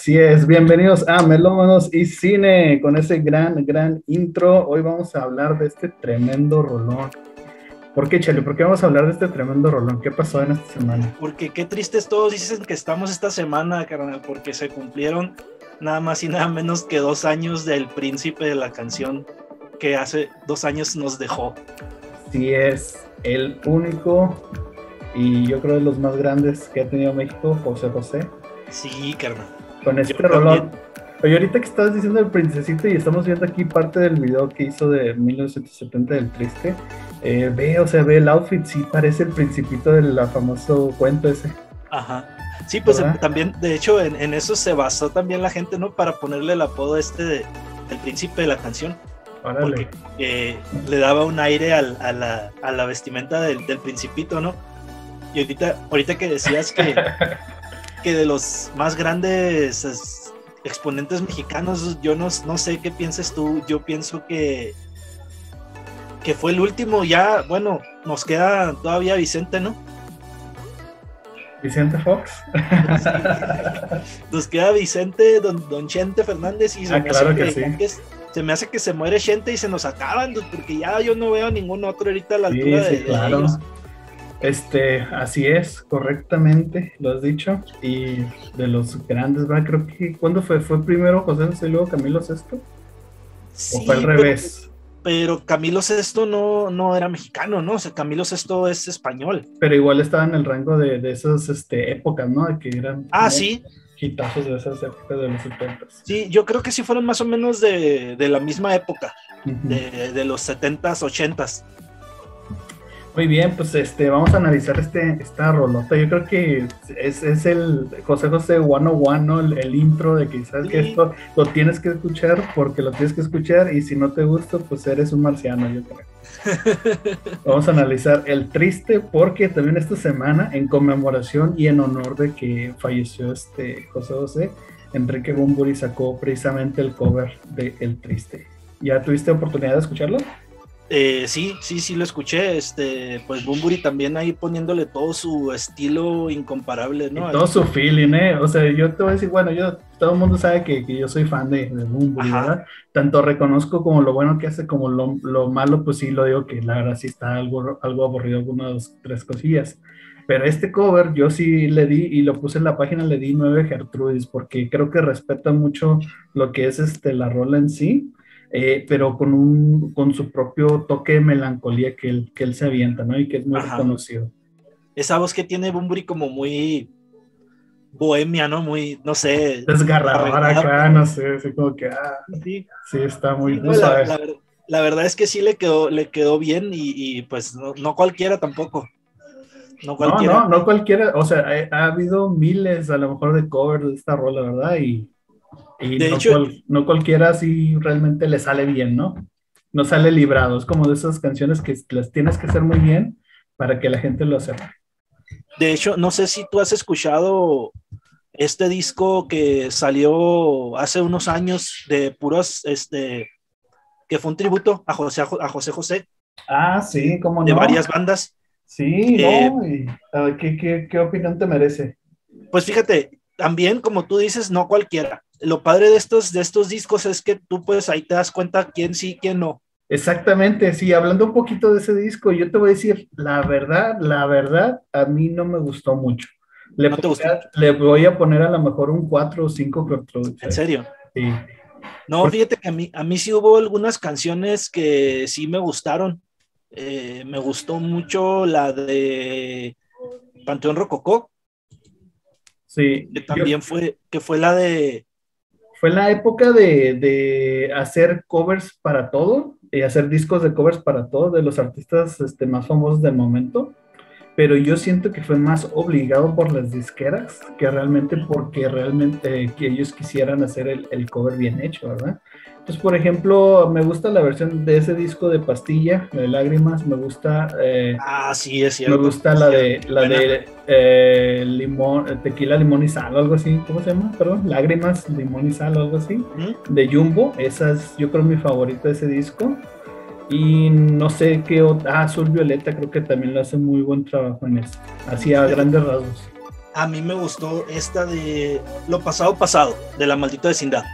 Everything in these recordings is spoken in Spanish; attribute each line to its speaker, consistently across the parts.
Speaker 1: Así es, bienvenidos a Melómanos y Cine con ese gran, gran intro. Hoy vamos a hablar de este tremendo rolón. ¿Por qué, Chale? ¿Por qué vamos a hablar de este tremendo rolón? ¿Qué pasó en esta semana?
Speaker 2: Porque qué tristes todos dicen que estamos esta semana, carnal, porque se cumplieron nada más y nada menos que dos años del príncipe de la canción que hace dos años nos dejó.
Speaker 1: Sí, es el único y yo creo de los más grandes que ha tenido México, José José.
Speaker 2: Sí, carnal.
Speaker 1: Con este rolón. Oye, ahorita que estabas diciendo el princesito y estamos viendo aquí parte del video que hizo de 1970 del Triste, eh, ve, o sea, ve el outfit, sí parece el principito del famoso cuento ese.
Speaker 2: Ajá. Sí, pues también, de hecho, en, eso se basó también la gente, ¿no? Para ponerle el apodo este de el príncipe de la canción. Porque eh, le daba un aire a, la, vestimenta del, principito, ¿no? Y ahorita, ahorita que decías que, que de los más grandes exponentes mexicanos, yo no, no sé qué pienses tú, yo pienso que que fue el último, ya, bueno, nos queda todavía Vicente, ¿no?
Speaker 1: Vicente Fox.
Speaker 2: Nos queda Vicente, don, don Chente Fernández y se,
Speaker 1: ah,
Speaker 2: me
Speaker 1: claro que, sí.
Speaker 2: se me hace que se muere Chente y se nos acaban, porque ya yo no veo ningún otro ahorita a la altura
Speaker 1: de, claro. Este, así es, correctamente, lo has dicho. Y de los grandes, ¿verdad? Creo que, ¿cuándo fue? ¿Fue primero José José y luego Camilo Sesto? ¿O fue al revés?
Speaker 2: pero Camilo Sesto no, no era mexicano, ¿no? O sea, Camilo Sesto es español.
Speaker 1: Pero igual estaba en el rango de, de esas este, épocas, ¿no? Que eran.
Speaker 2: Ah, sí.
Speaker 1: Hitazos de esas épocas de los 70.
Speaker 2: Sí, yo creo que sí fueron más o menos de, de la misma época, de, de, los 70s, 80s.
Speaker 1: Muy bien, pues este, vamos a analizar este, esta rolota. Yo creo que es, es el José José 101, ¿no? El, intro de que sabes que esto lo tienes que escuchar porque lo tienes que escuchar y si no te gusta, pues eres un marciano, yo creo. vamos a analizar el triste porque también esta semana, en conmemoración y en honor de que falleció este José José, Enrique Bumburi sacó precisamente el cover de El Triste. ¿Ya tuviste oportunidad de escucharlo?
Speaker 2: Eh, sí, sí, sí lo escuché. Este, pues Bumburi también ahí poniéndole todo su estilo incomparable, ¿no?
Speaker 1: todo su feeling, ¿eh? O sea, yo te voy a decir, bueno, yo, todo el mundo sabe que, yo soy fan de, de Bumburi, ¿verdad? Tanto reconozco como lo bueno que hace, como lo, malo, pues sí lo digo que la verdad sí está algo, algo aburrido, algunas tres cosillas. Pero este cover yo sí le di y lo puse en la página, le di nueve Gertrudis, porque creo que respeta mucho lo que es este, la rola en sí eh, pero con, un, con su propio toque de melancolía que él, que él se avienta, ¿no? Y que es muy reconocido.
Speaker 2: Esa voz que tiene Bumburi como muy bohemia, ¿no? Muy, no sé.
Speaker 1: Desgarradora acá, no sé, así como que, ah, sí. está muy,
Speaker 2: la, verdad es que sí le quedó, le quedó bien y, pues no, cualquiera tampoco.
Speaker 1: No, cualquiera. no, no, no cualquiera, o sea, ha, ha, habido miles a lo mejor de covers de esta rola, ¿verdad? Y y de no, hecho, no cualquiera así realmente le sale bien, ¿no? No sale librado. Es como de esas canciones que las tienes que hacer muy bien para que la gente lo sepa.
Speaker 2: De hecho, no sé si tú has escuchado este disco que salió hace unos años de puros, este, que fue un tributo a José a José. José
Speaker 1: ah, sí, como no.
Speaker 2: De varias bandas.
Speaker 1: Sí, no. Eh, ¿qué, qué, qué opinión te merece?
Speaker 2: Pues fíjate, también como tú dices, no cualquiera lo padre de estos, de estos discos es que tú pues ahí te das cuenta quién sí, quién no.
Speaker 1: Exactamente, sí, hablando un poquito de ese disco, yo te voy a decir, la verdad, la verdad, a mí no me gustó mucho. Le, le voy a poner a lo mejor un 4 o 5
Speaker 2: ¿En serio? Sí. No, fíjate que a mí, a mí sí hubo algunas canciones que sí me gustaron. Eh, me gustó mucho la de Panteón Rococó.
Speaker 1: Sí.
Speaker 2: Que también fue, que fue la de
Speaker 1: fue la época de, hacer covers para todo, y hacer discos de covers para todo, de los artistas este, más famosos del momento, pero yo siento que fue más obligado por las disqueras que realmente porque realmente que ellos quisieran hacer el, el cover bien hecho, ¿verdad? Pues, por ejemplo, me gusta la versión de ese disco de Pastilla, de Lágrimas, me gusta...
Speaker 2: Eh, ah, sí, es cierto.
Speaker 1: Me gusta la de, la de eh, limón, Tequila, Limón y Sal, algo así, ¿cómo se llama? Perdón, Lágrimas, Limón y Sal, algo así, de Jumbo, esa es yo creo mi favorita de ese disco. Y no sé qué otra, ah, Azul Violeta creo que también lo hace muy buen trabajo en eso, así a grandes rasgos.
Speaker 2: a mí me gustó esta de Lo pasado pasado, de la maldita vecindad.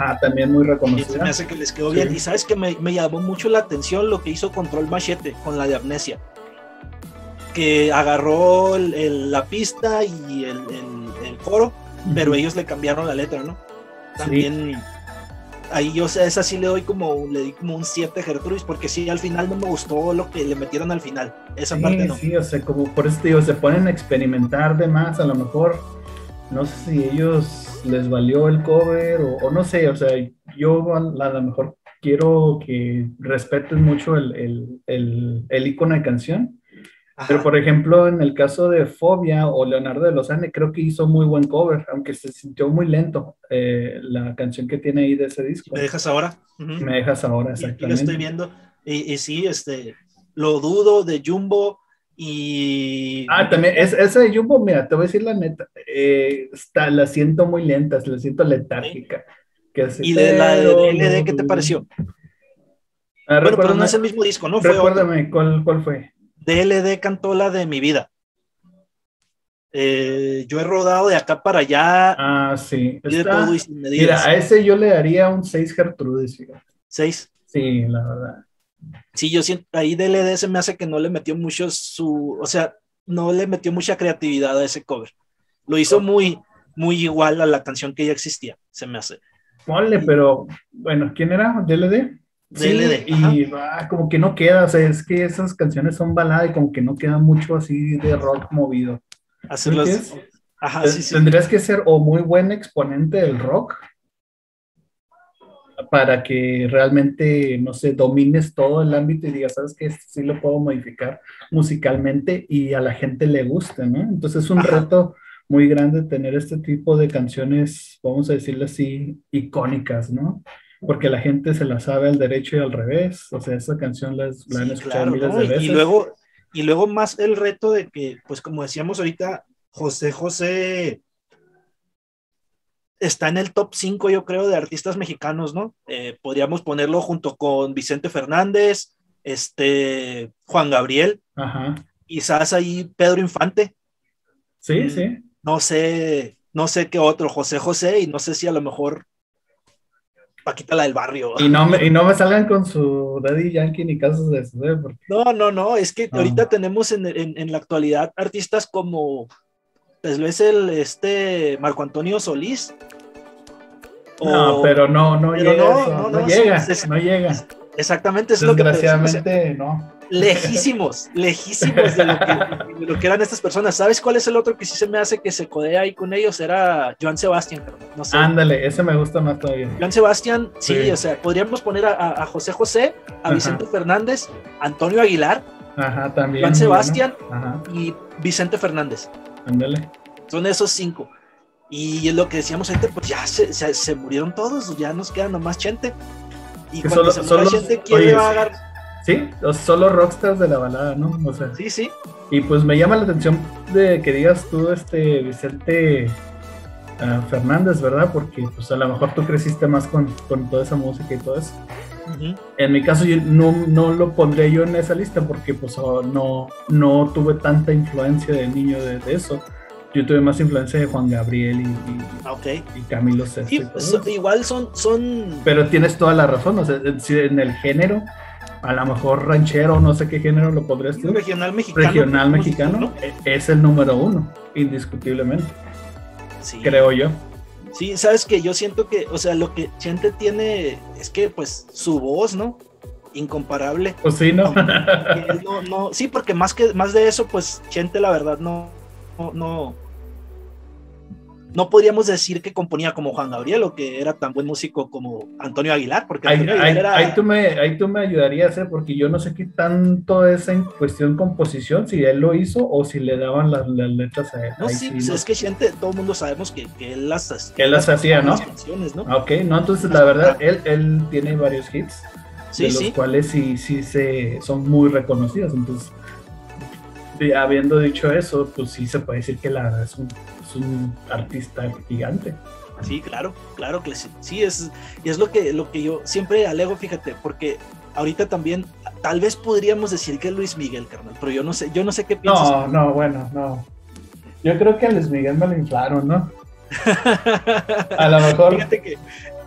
Speaker 1: Ah, también muy reconocida.
Speaker 2: me hace que les quedó bien. Y sabes que me, me, llamó mucho la atención lo que hizo Control Machete con la de Amnesia. Que agarró la pista y el, el, coro, pero ellos le cambiaron la letra, ¿no? También ahí yo sé, esa sí le doy como, le di como un 7 Gertrudis, porque sí, al final no me gustó lo que le metieron al final. Esa parte no.
Speaker 1: Sí, o sea, como por eso digo, se ponen a experimentar de más, a lo mejor, no sé si ellos les valió el cover o, no sé, o sea, yo a, lo mejor quiero que respeten mucho el, el, el, el icono de canción pero por ejemplo, en el caso de Fobia o Leonardo de Lozane, creo que hizo muy buen cover, aunque se sintió muy lento eh, la canción que tiene ahí de ese disco.
Speaker 2: ¿Me dejas ahora?
Speaker 1: Me dejas ahora, exactamente.
Speaker 2: lo estoy viendo. Y, sí, este, lo dudo de Jumbo y...
Speaker 1: Ah, también, es, esa de Jumbo, mira, te voy a decir la neta, eh, está, la siento muy lenta, la siento letárgica.
Speaker 2: ¿Y de la de LD qué te pareció? Ah, bueno, pero no es el mismo disco, ¿no?
Speaker 1: Recuérdame, ¿cuál, ¿cuál fue?
Speaker 2: DLD cantó la de mi vida. Eh, yo he rodado de acá para allá.
Speaker 1: Ah, sí. mira, a ese yo le daría un 6 Gertrudis.
Speaker 2: ¿6?
Speaker 1: Sí, la verdad.
Speaker 2: Sí, yo siento, ahí DLD se me hace que no le metió mucho su, o sea, no le metió mucha creatividad a ese cover. Lo hizo muy, muy igual a la canción que ya existía, se me hace.
Speaker 1: Ponle, pero bueno, ¿quién era? ¿DLD? y va, como que no queda, o sea, es que esas canciones son baladas y como que no queda mucho así de rock movido.
Speaker 2: Hacerlos.
Speaker 1: Ajá, Tendrías que ser o muy buen exponente del rock para que realmente, no sé, domines todo el ámbito y digas, sabes que sí lo puedo modificar musicalmente y a la gente le guste, ¿no? Entonces es un reto muy grande tener este tipo de canciones, vamos a decirlo así, icónicas, ¿no? porque la gente se la sabe al derecho y al revés. O sea, esa canción la, han escuchado miles de veces.
Speaker 2: Y luego, y luego más el reto de que, pues como decíamos ahorita, José José está en el top 5, yo creo, de artistas mexicanos, ¿no? Eh, podríamos ponerlo junto con Vicente Fernández, este, Juan Gabriel, Ajá. quizás ahí Pedro Infante.
Speaker 1: Sí, mm, sí.
Speaker 2: No sé, no sé qué otro, José José, y no sé si a lo mejor Paquita la del barrio.
Speaker 1: Y no me, y no me salgan con su Daddy Yankee ni casos de eso. ¿eh?
Speaker 2: No, no, no, es que ahorita tenemos en, en, la actualidad artistas como, pues lo es el, este, Marco Antonio Solís.
Speaker 1: no, pero no, no llega, no, no, llega, no llega.
Speaker 2: Exactamente, es lo que...
Speaker 1: Desgraciadamente, no
Speaker 2: lejísimos, lejísimos de lo, que, eran estas personas. ¿Sabes cuál es el otro que sí se me hace que se codea ahí con ellos? Era Joan Sebastián, no sé.
Speaker 1: Ándale, ese me gusta más todavía.
Speaker 2: Joan Sebastián, sí, o sea, podríamos poner a, José José, a Vicente Fernández, Antonio Aguilar,
Speaker 1: Ajá, también.
Speaker 2: Joan Sebastián y Vicente Fernández.
Speaker 1: Ándale.
Speaker 2: Son esos cinco. Y es lo que decíamos ahorita, pues ya se, se, murieron todos, ya nos queda nomás Chente. Y cuando se muera Chente, ¿quién le va a agarrar?
Speaker 1: Sí, solo rockstars de la balada, ¿no? O sea,
Speaker 2: sí, sí.
Speaker 1: Y pues me llama la atención de que digas tú, este Vicente ah, Fernández, ¿verdad? Porque pues a lo mejor tú creciste más con, toda esa música y todo eso. En mi caso yo no, no, lo pondría yo en esa lista porque pues oh, no, no tuve tanta influencia de niño de, eso. Yo tuve más influencia de Juan Gabriel y, y, y Camilo Sesto.
Speaker 2: Pues, igual son, son...
Speaker 1: Pero tienes toda la razón, o sea, en el género a lo mejor ranchero, no sé qué género lo podrías decir.
Speaker 2: Regional mexicano.
Speaker 1: Regional mexicano e-, es el número uno, indiscutiblemente. Sí. Creo yo.
Speaker 2: Sí, sabes que yo siento que, o sea, lo que Chente tiene es que, pues, su voz, ¿no? Incomparable.
Speaker 1: Pues sí, ¿no?
Speaker 2: no, sí, porque más que más de eso, pues Chente, la verdad, no, no no podríamos decir que componía como Juan Gabriel o que era tan buen músico como Antonio Aguilar, porque
Speaker 1: ahí, tú me, ahí tú me ayudarías, ¿eh? porque yo no sé qué tanto es en cuestión composición, si él lo hizo o si le daban las, letras a él.
Speaker 2: No, sí, pues es que gente, todo el mundo sabemos que, que él las,
Speaker 1: que él las hacía, ¿no? Canciones, ¿no? Ok, no, entonces la verdad, él, él tiene varios hits, de los cuales sí, sí se, son muy reconocidos, entonces habiendo dicho eso, pues sí se puede decir que la verdad es un un artista gigante.
Speaker 2: Sí, claro, claro que sí. Sí, es, y es lo que, lo que yo siempre alego, fíjate, porque ahorita también, tal vez podríamos decir que es Luis Miguel, carnal, pero yo no sé, yo no sé qué piensas.
Speaker 1: No, no, bueno, no. Yo creo que a Luis Miguel me lo inflaron, ¿no? A lo mejor. Fíjate que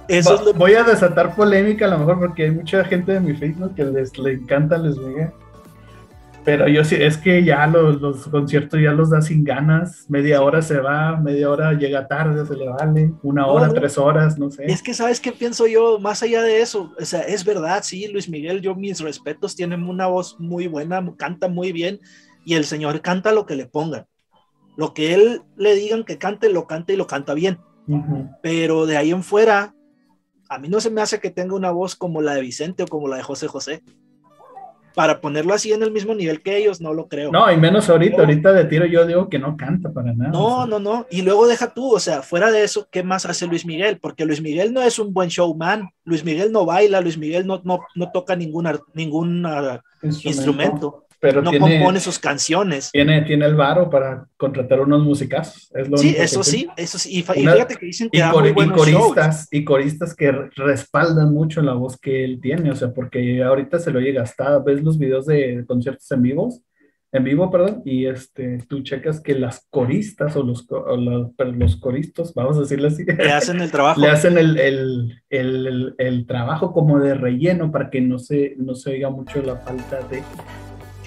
Speaker 1: eso Voy a desatar polémica a lo mejor porque hay mucha gente de mi Facebook que les le encanta Luis Miguel. Pero yo sí, es que ya los, conciertos ya los da sin ganas. Media hora se va, media hora llega tarde, se le vale. Una hora, tres horas, no sé.
Speaker 2: Es que, ¿sabes qué pienso yo? Más allá de eso, o sea, es verdad, sí, Luis Miguel, yo mis respetos, tiene una voz muy buena, canta muy bien y el señor canta lo que le pongan. Lo que él le digan que cante, lo canta y lo canta bien. Pero de ahí en fuera, a mí no se me hace que tenga una voz como la de Vicente o como la de José José para ponerlo así en el mismo nivel que ellos, no lo creo.
Speaker 1: No, y menos ahorita, ahorita de tiro yo digo que no canta para nada.
Speaker 2: No, no, no. Y luego deja tú, o sea, fuera de eso, ¿qué más hace Luis Miguel? Porque Luis Miguel no es un buen showman, Luis Miguel no baila, Luis Miguel no, no, no toca ningún, ningún instrumento pero no compone sus canciones.
Speaker 1: Tiene, tiene el varo para contratar unos musicazos. Es lo
Speaker 2: sí, eso sí, eso sí. Y, fíjate que dicen que y,
Speaker 1: coristas, y coristas que respaldan mucho la voz que él tiene, o sea, porque ahorita se lo oye gastada. Ves los videos de conciertos en vivos, en vivo, perdón, y este, tú checas que las coristas o los, los coristas, vamos a decirle así,
Speaker 2: le hacen el trabajo.
Speaker 1: Le hacen el, el, el, el, trabajo como de relleno para que no se, no se oiga mucho la falta de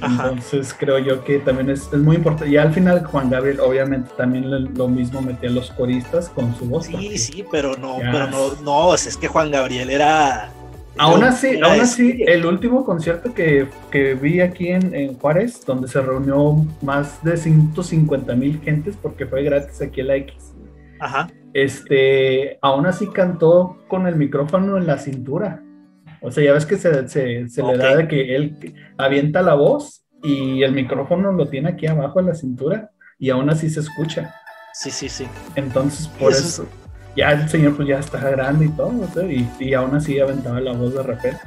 Speaker 1: entonces creo yo que también es, muy importante. Y al final Juan Gabriel obviamente también lo mismo metía los coristas con su voz.
Speaker 2: Sí, sí, pero no, pero no, no, es que Juan Gabriel era...
Speaker 1: Aún así, aún así, el último concierto que, que vi aquí en, en, Juárez, donde se reunió más de 150 mil gentes, porque fue gratis aquí en la X.
Speaker 2: Ajá.
Speaker 1: Este, aún así cantó con el micrófono en la cintura. O sea, ya ves que se, se, le da de que él avienta la voz y el micrófono lo tiene aquí abajo en la cintura y aún así se escucha.
Speaker 2: Sí, sí, sí.
Speaker 1: Entonces, por eso, ya el señor pues ya está grande y todo, y, y aún así aventaba la voz de repente.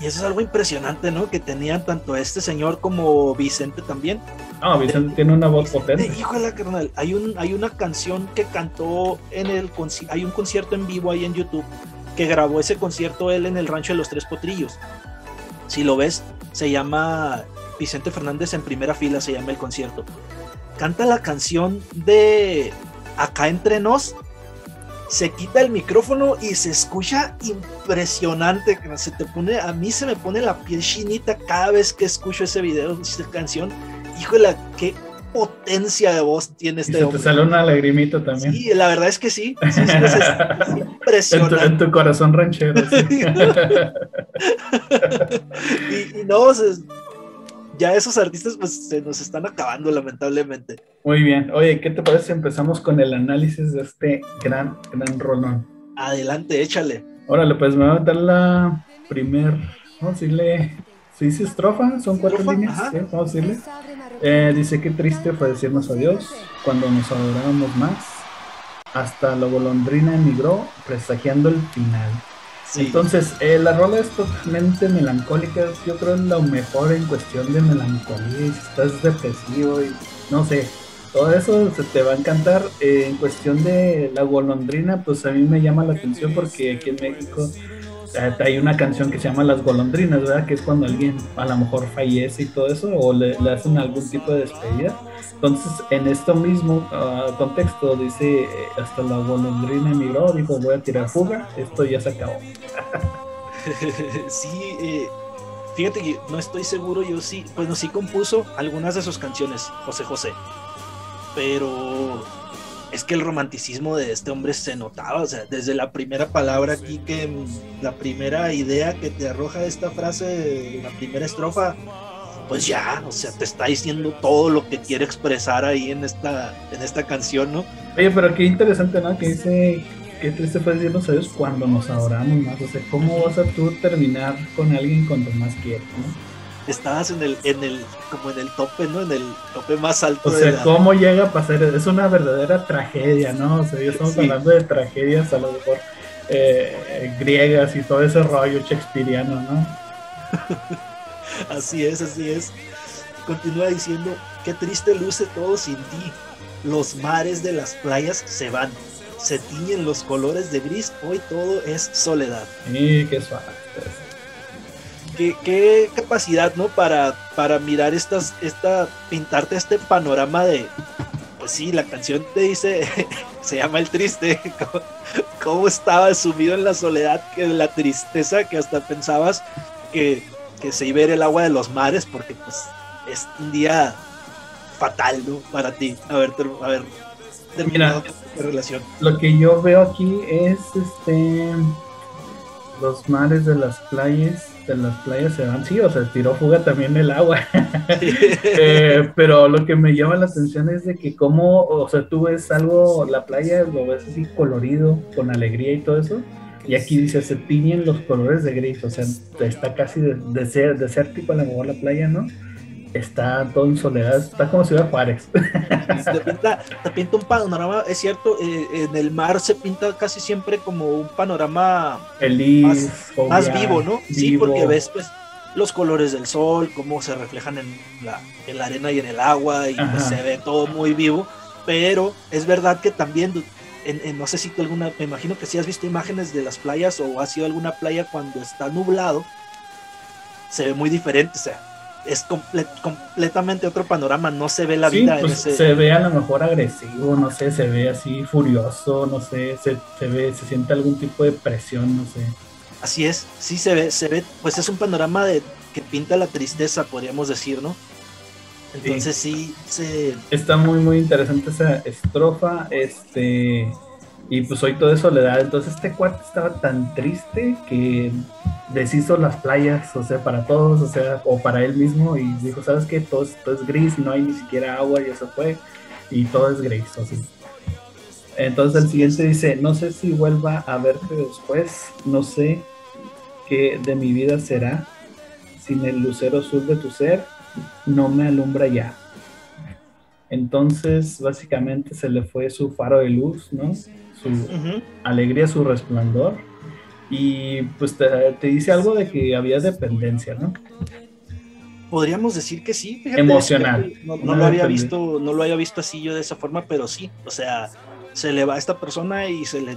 Speaker 2: Y eso es algo impresionante, ¿no? Que tenían tanto este señor como Vicente también.
Speaker 1: No, Vicente tiene una voz potente.
Speaker 2: híjole, carnal, hay, un, hay una canción que cantó en el... Hay un concierto en vivo ahí en YouTube que grabó ese concierto él en el rancho de los Tres Potrillos. Si lo ves, se llama Vicente Fernández en primera fila, se llama el concierto. Canta la canción de Acá entre nos, se quita el micrófono y se escucha impresionante. Se te pone, a mí se me pone la piel chinita cada vez que escucho ese video, esa canción. Híjole, qué potencia de voz tiene este
Speaker 1: y se te sale una lagrimita también.
Speaker 2: Sí, la verdad es que sí. es, impresionante.
Speaker 1: En tu, corazón ranchero.
Speaker 2: y, no, ya esos artistas pues se nos están acabando lamentablemente.
Speaker 1: Muy bien. Oye, ¿qué te parece si empezamos con el análisis de este gran, gran rolón?
Speaker 2: Adelante, échale.
Speaker 1: Órale, pues me va a dar la primer, vamos a decirle, ¿sí dice estrofa? Son cuatro líneas, vamos a decirle. Eh, dice que triste fue decirnos adiós cuando nos adorábamos más. Hasta la golondrina emigró, presagiando el final. Entonces, eh, la rola es totalmente melancólica. Yo creo es lo mejor en cuestión de melancolía. Si estás depresivo y no sé, todo eso se te va a encantar. Eh, en cuestión de la golondrina, pues a mí me llama la atención porque aquí en México hay una canción que se llama Las golondrinas, ¿verdad? Que es cuando alguien a lo mejor fallece y todo eso, o le, hacen algún tipo de despedida. Entonces, en esto mismo ah, contexto, dice, eh, hasta la golondrina emigró, dijo, voy a tirar fuga, esto ya se acabó.
Speaker 2: sí, eh, fíjate que no estoy seguro, yo sí, bueno, sí compuso algunas de sus canciones, José José, pero es que el romanticismo de este hombre se notaba, o sea, desde la primera palabra aquí que la primera idea que te arroja esta frase, la primera estrofa, pues ya, o sea, te está diciendo todo lo que quiere expresar ahí en esta, en esta canción, ¿no?
Speaker 1: Oye, pero qué interesante, ¿no? Que dice, qué triste fue decirnos a cuando nos adoramos más, o sea, ¿cómo vas a tú terminar con alguien cuando más quieres, ¿no?
Speaker 2: Estabas en el, en el, como en el tope, ¿no? En el tope más alto.
Speaker 1: O sea, ¿cómo llega a pasar? Es una verdadera tragedia, ¿no? O sea, ya estamos hablando de tragedias a lo mejor eh, griegas y todo ese rollo shakespeariano, ¿no?
Speaker 2: así es, así es. Continúa diciendo, qué triste luce todo sin ti. Los mares de las playas se van. Se tiñen los colores de gris, hoy todo es soledad.
Speaker 1: Sí, qué suave
Speaker 2: qué, capacidad, ¿no? Para, para mirar estas, esta, pintarte este panorama de, pues sí, la canción te dice, se llama El Triste, cómo, estaba sumido en la soledad, que la tristeza, que hasta pensabas que, que se iba a ir el agua de los mares, porque pues es un día fatal, ¿no? Para ti, a ver, a ver, terminado relación.
Speaker 1: Lo que yo veo aquí es este los mares de las playas de las playas se van, sí, o sea, tiró fuga también el agua. Eh, pero lo que me llama la atención es de que como, o sea, tú ves algo, la playa lo ves así colorido, con alegría y todo eso, y aquí dice, se tiñen los colores de gris, o sea, está casi de, de ser, desértico a lo mejor la playa, ¿no? Está todo en soledad, está como Ciudad Juárez.
Speaker 2: Te pinta, te pinta un panorama, es cierto, eh, en el mar se pinta casi siempre como un panorama
Speaker 1: feliz,
Speaker 2: más, vivo, ¿no? Sí, porque ves pues los colores del sol, cómo se reflejan en la, en la arena y en el agua, y pues, se ve todo muy vivo, pero es verdad que también, en, no sé si tú alguna, me imagino que si has visto imágenes de las playas o has ido a alguna playa cuando está nublado, se ve muy diferente, o sea, es completamente otro panorama, no se ve la vida
Speaker 1: pues, Se ve a lo mejor agresivo, no sé, se ve así furioso, no sé, se, ve, se siente algún tipo de presión, no sé.
Speaker 2: Así es, sí se ve, se ve, pues es un panorama de que pinta la tristeza, podríamos decir, ¿no? Entonces sí, se...
Speaker 1: Está muy, muy interesante esa estrofa, este... Y pues hoy todo es soledad. Entonces este cuarto estaba tan triste que deshizo las playas, o sea, para todos, o sea, o para él mismo. Y dijo, ¿sabes qué? Todo, es gris, no hay ni siquiera agua y eso fue. Y todo es gris, así. Entonces el siguiente dice, no sé si vuelva a verte después, no sé qué de mi vida será. Sin el lucero azul de tu ser, no me alumbra ya. Entonces, básicamente se le fue su faro de luz, ¿no? Su alegría, su resplandor. Y pues te, dice algo de que había dependencia, ¿no?
Speaker 2: Podríamos decir que sí,
Speaker 1: emocional.
Speaker 2: No, lo había visto, no lo había visto así yo de esa forma, pero sí, o sea, se le va a esta persona y se le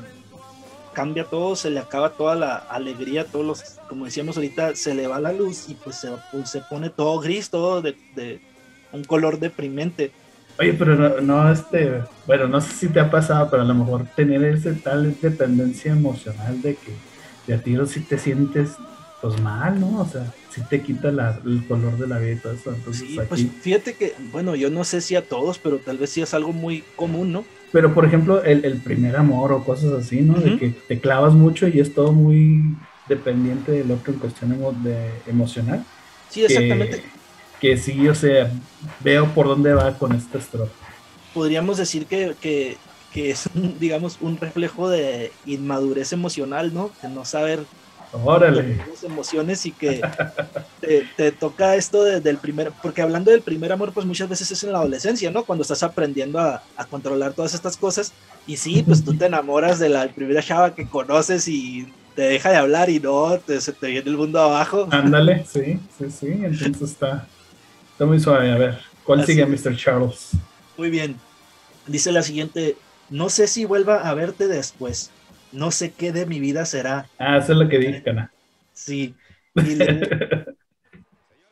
Speaker 2: cambia todo, se le acaba toda la alegría, todos los, como decíamos ahorita, se le va la luz y pues se, pues, se pone todo gris, todo de, de un color deprimente.
Speaker 1: Oye, pero no, este, bueno, no sé si te ha pasado, pero a lo mejor tener ese tal dependencia emocional de que de a tiro si te sientes pues mal, ¿no? O sea, si te quita el color de la vida y todo eso. Entonces,
Speaker 2: sí, pues fíjate que, bueno, yo no sé si a todos, pero tal vez sí es algo muy común, ¿no?
Speaker 1: Pero por ejemplo, el, primer amor o cosas así, ¿no? De que te clavas mucho y es todo muy dependiente del otro en cuestión de emocional.
Speaker 2: Sí, exactamente
Speaker 1: que sí, o sea, veo por dónde va con esta estrofa.
Speaker 2: Podríamos decir que, que, que es, digamos, un reflejo de inmadurez emocional, ¿no? De no saber
Speaker 1: Órale.
Speaker 2: las emociones y que te, te, toca esto del primer, porque hablando del primer amor, pues muchas veces es en la adolescencia, ¿no? Cuando estás aprendiendo a, a controlar todas estas cosas y sí, pues tú te enamoras de la primera chava que conoces y te deja de hablar y no, te, se te viene el mundo abajo.
Speaker 1: Ándale, sí, sí, sí, entonces está, Está muy suave. A ver, ¿cuál sigue, Mr. Charles?
Speaker 2: Muy bien. Dice la siguiente: No sé si vuelva a verte después. No sé qué de mi vida será.
Speaker 1: Ah, eso es lo que dije, Cana.
Speaker 2: Sí.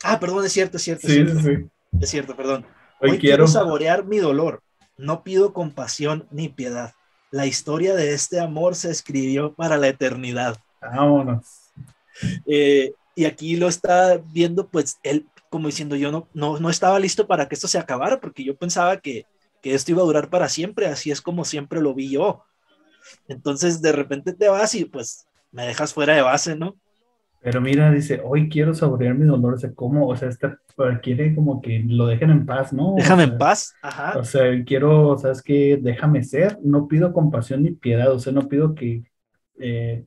Speaker 2: ah, perdón, es cierto, es cierto.
Speaker 1: Sí,
Speaker 2: es
Speaker 1: cierto. sí, sí.
Speaker 2: Es cierto, perdón. Hoy, quiero saborear mi dolor. No pido compasión ni piedad. La historia de este amor se escribió para la eternidad.
Speaker 1: Vámonos.
Speaker 2: Eh, y aquí lo está viendo, pues él como diciendo yo no, no, no estaba listo para que esto se acabara, porque yo pensaba que, que esto iba a durar para siempre, así es como siempre lo vi yo. Entonces de repente te vas y pues me dejas fuera de base, ¿no?
Speaker 1: Pero mira, dice, hoy quiero saborear mi dolor, o sea, ¿cómo? O sea, esta, quiere como que lo dejen en paz, ¿no?
Speaker 2: Déjame en paz, ajá.
Speaker 1: O sea, quiero, ¿sabes qué? Déjame ser, no pido compasión ni piedad, o sea, no pido que eh,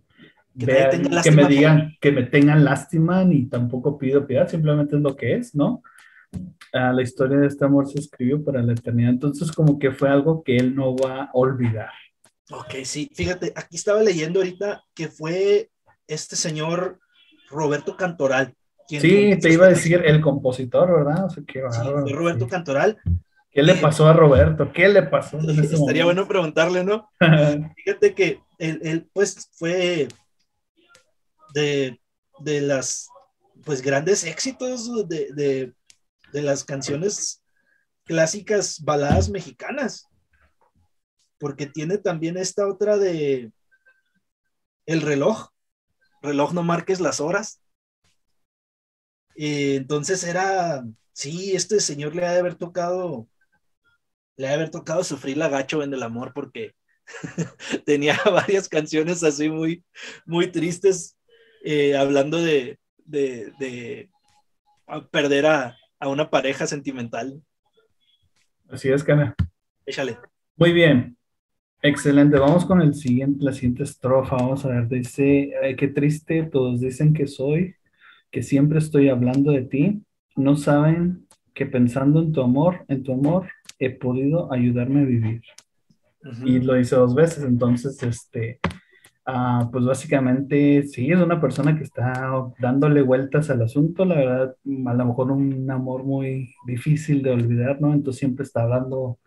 Speaker 1: que, me digan, que me tengan lástima, ni tampoco pido piedad, simplemente es lo que es, ¿no? Ah, la historia de este amor se escribió para la eternidad, entonces como que fue algo que él no va a olvidar.
Speaker 2: Ok, sí, fíjate, aquí estaba leyendo ahorita que fue este señor Roberto Cantoral.
Speaker 1: sí, te iba a decir el compositor, ¿verdad? O sea, qué
Speaker 2: fue Roberto Cantoral.
Speaker 1: ¿Qué le pasó a Roberto? ¿Qué le pasó?
Speaker 2: estaría bueno preguntarle, ¿no? Fíjate que él, él, pues fue de, de las pues grandes éxitos de, de, de las canciones clásicas baladas mexicanas. Porque tiene también esta otra de El reloj. Reloj no marques las horas. entonces era, sí, este señor le ha de haber tocado, le ha de haber tocado sufrir la gacho en el amor porque tenía varias canciones así muy, muy tristes, eh, hablando de, de, perder a, una pareja sentimental.
Speaker 1: Así es, Cana.
Speaker 2: Échale.
Speaker 1: Muy bien. Excelente. Vamos con el siguiente, la siguiente estrofa. Vamos a ver. Dice, qué triste, todos dicen que soy, que siempre estoy hablando de ti. No saben que pensando en tu amor, en tu amor, he podido ayudarme a vivir y lo hice dos veces, entonces, este, ah, pues básicamente sí, es una persona que está dándole vueltas al asunto, la verdad, a lo mejor un amor muy difícil de olvidar, ¿no? Entonces siempre está hablando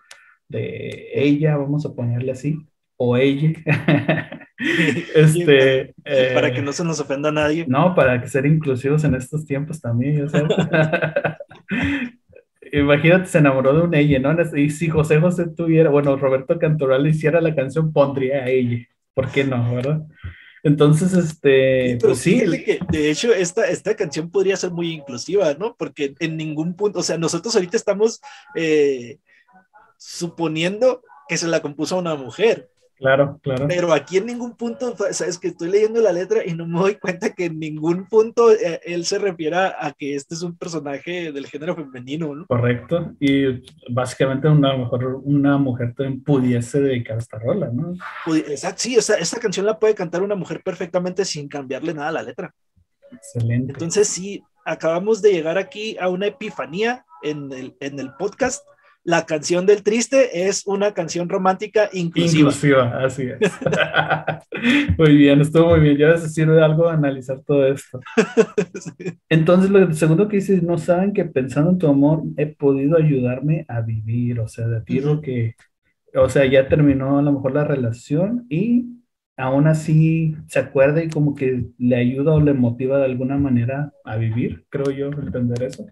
Speaker 1: de ella, vamos a ponerle así, o ella.
Speaker 2: este, para que no se nos ofenda a nadie.
Speaker 1: No, para que ser inclusivos en estos tiempos también, imagínate, se enamoró de un ella, ¿no? Y si José José tuviera, bueno, Roberto Cantoral hiciera la canción, pondría a ella. ¿Por qué no, verdad? Entonces, este,
Speaker 2: pues sí. Que, de hecho, esta, esta canción podría ser muy inclusiva, ¿no? Porque en ningún punto, o sea, nosotros ahorita estamos eh, suponiendo que se la compuso una mujer,
Speaker 1: Claro, claro.
Speaker 2: Pero aquí en ningún punto, sabes que estoy leyendo la letra y no me doy cuenta que en ningún punto eh, él se refiera a que este es un personaje del género femenino, ¿no?
Speaker 1: Correcto. Y básicamente una, mejor, una mujer también pudiese dedicar esta rola, ¿no?
Speaker 2: Exacto, sí, esa, esta canción la puede cantar una mujer perfectamente sin cambiarle nada a la letra.
Speaker 1: Excelente.
Speaker 2: Entonces, sí, acabamos de llegar aquí a una epifanía en el, en el podcast la canción del triste es una canción romántica inclusiva.
Speaker 1: Inclusiva, así es. muy bien, estuvo muy bien. Ya se sirve de algo analizar todo esto. Entonces, lo segundo que dices, no saben que pensando en tu amor he podido ayudarme a vivir. O sea, de tiro que, o sea, ya terminó a lo mejor la relación y aún así se acuerda y como que le ayuda o le motiva de alguna manera a vivir, creo yo, entender eso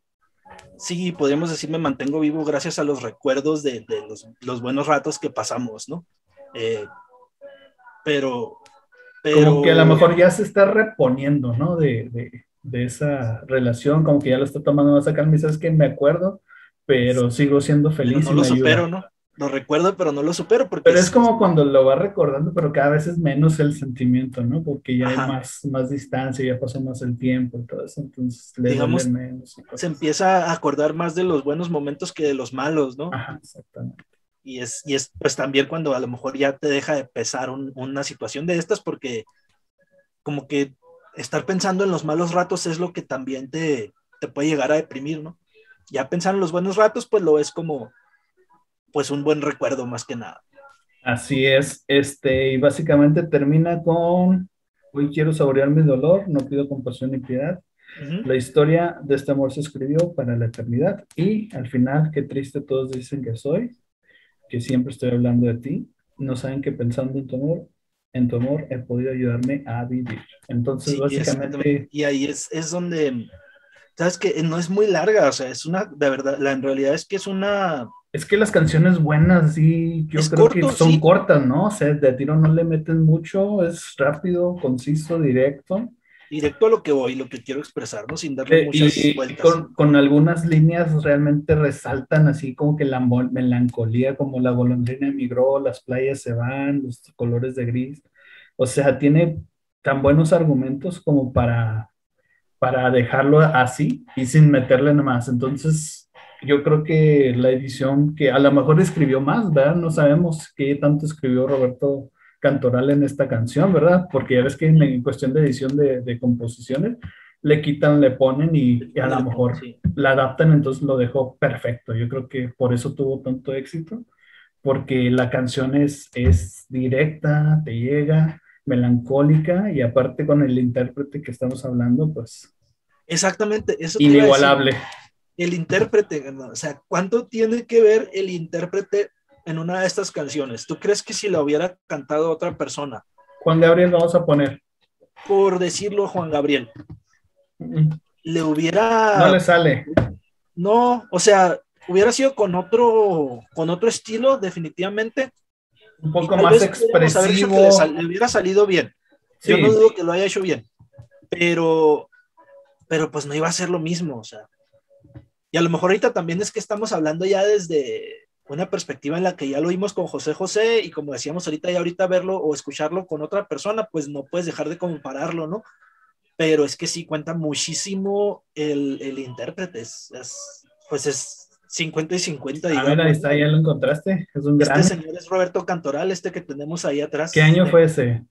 Speaker 2: sí, podríamos decir, me mantengo vivo gracias a los recuerdos de, los, buenos ratos que pasamos, ¿no? Eh, pero, pero...
Speaker 1: Como que a lo mejor ya se está reponiendo, ¿no? De, esa relación, como que ya lo está tomando más a calma y sabes que me acuerdo, pero sigo siendo feliz.
Speaker 2: no lo supero, ¿no? Lo recuerdo, pero no lo supero. Porque
Speaker 1: pero es, como cuando lo va recordando, pero cada vez es menos el sentimiento, ¿no? Porque ya hay más, más distancia, ya pasa más el tiempo y todo eso, entonces le
Speaker 2: Digamos, menos. Se empieza a acordar más de los buenos momentos que de los malos, ¿no?
Speaker 1: Ajá, exactamente.
Speaker 2: Y es, y es pues también cuando a lo mejor ya te deja de pesar una situación de estas, porque como que estar pensando en los malos ratos es lo que también te, te puede llegar a deprimir, ¿no? Ya pensar en los buenos ratos, pues lo es como pues un buen recuerdo más que nada.
Speaker 1: Así es, este, y básicamente termina con, hoy quiero saborear mi dolor, no pido compasión ni piedad. La historia de este amor se escribió para la eternidad y al final, qué triste todos dicen que soy, que siempre estoy hablando de ti, no saben que pensando en tu amor, en tu amor he podido ayudarme a vivir. Entonces, básicamente...
Speaker 2: Y ahí es, es donde, sabes que no es muy larga, o sea, es una, de verdad, la en realidad es que es una
Speaker 1: es que las canciones buenas, sí, yo creo que son cortas, ¿no? O sea, de tiro no le meten mucho, es rápido, conciso, directo.
Speaker 2: Directo a lo que voy, lo que quiero expresar, ¿no? Sin darle eh, muchas vueltas.
Speaker 1: Con, con, algunas líneas realmente resaltan así como que la melancolía, como la golondrina emigró, las playas se van, los colores de gris. O sea, tiene tan buenos argumentos como para, para dejarlo así y sin meterle nada más. Entonces, yo creo que la edición que a lo mejor escribió más, ¿verdad? No sabemos qué tanto escribió Roberto Cantoral en esta canción, ¿verdad? Porque ya ves que en, cuestión de edición de, composiciones le quitan, le ponen y, a lo mejor la adaptan, entonces lo dejó perfecto. Yo creo que por eso tuvo tanto éxito, porque la canción es, es directa, te llega, melancólica y aparte con el intérprete que estamos hablando, pues...
Speaker 2: Exactamente, eso.
Speaker 1: Inigualable
Speaker 2: el intérprete, o sea, ¿cuánto tiene que ver el intérprete en una de estas canciones? ¿Tú crees que si la hubiera cantado otra persona?
Speaker 1: Juan Gabriel vamos a poner.
Speaker 2: Por decirlo, Juan Gabriel. Le hubiera...
Speaker 1: No le sale.
Speaker 2: No, o sea, hubiera sido con otro, con otro estilo, definitivamente.
Speaker 1: Un poco más expresivo.
Speaker 2: Le, hubiera salido bien. Yo no dudo que lo haya hecho bien, pero, pero pues no iba a ser lo mismo, o sea. Y a lo mejor ahorita también es que estamos hablando ya desde una perspectiva en la que ya lo vimos con José José y como decíamos ahorita y ahorita verlo o escucharlo con otra persona, pues no puedes dejar de compararlo, ¿no? Pero es que sí cuenta muchísimo el, el intérprete, es, pues es 50 y 50.
Speaker 1: A ver, ahí está, ya lo encontraste. Es un
Speaker 2: este señor es Roberto Cantoral, este que tenemos ahí atrás.
Speaker 1: ¿Qué año fue ese?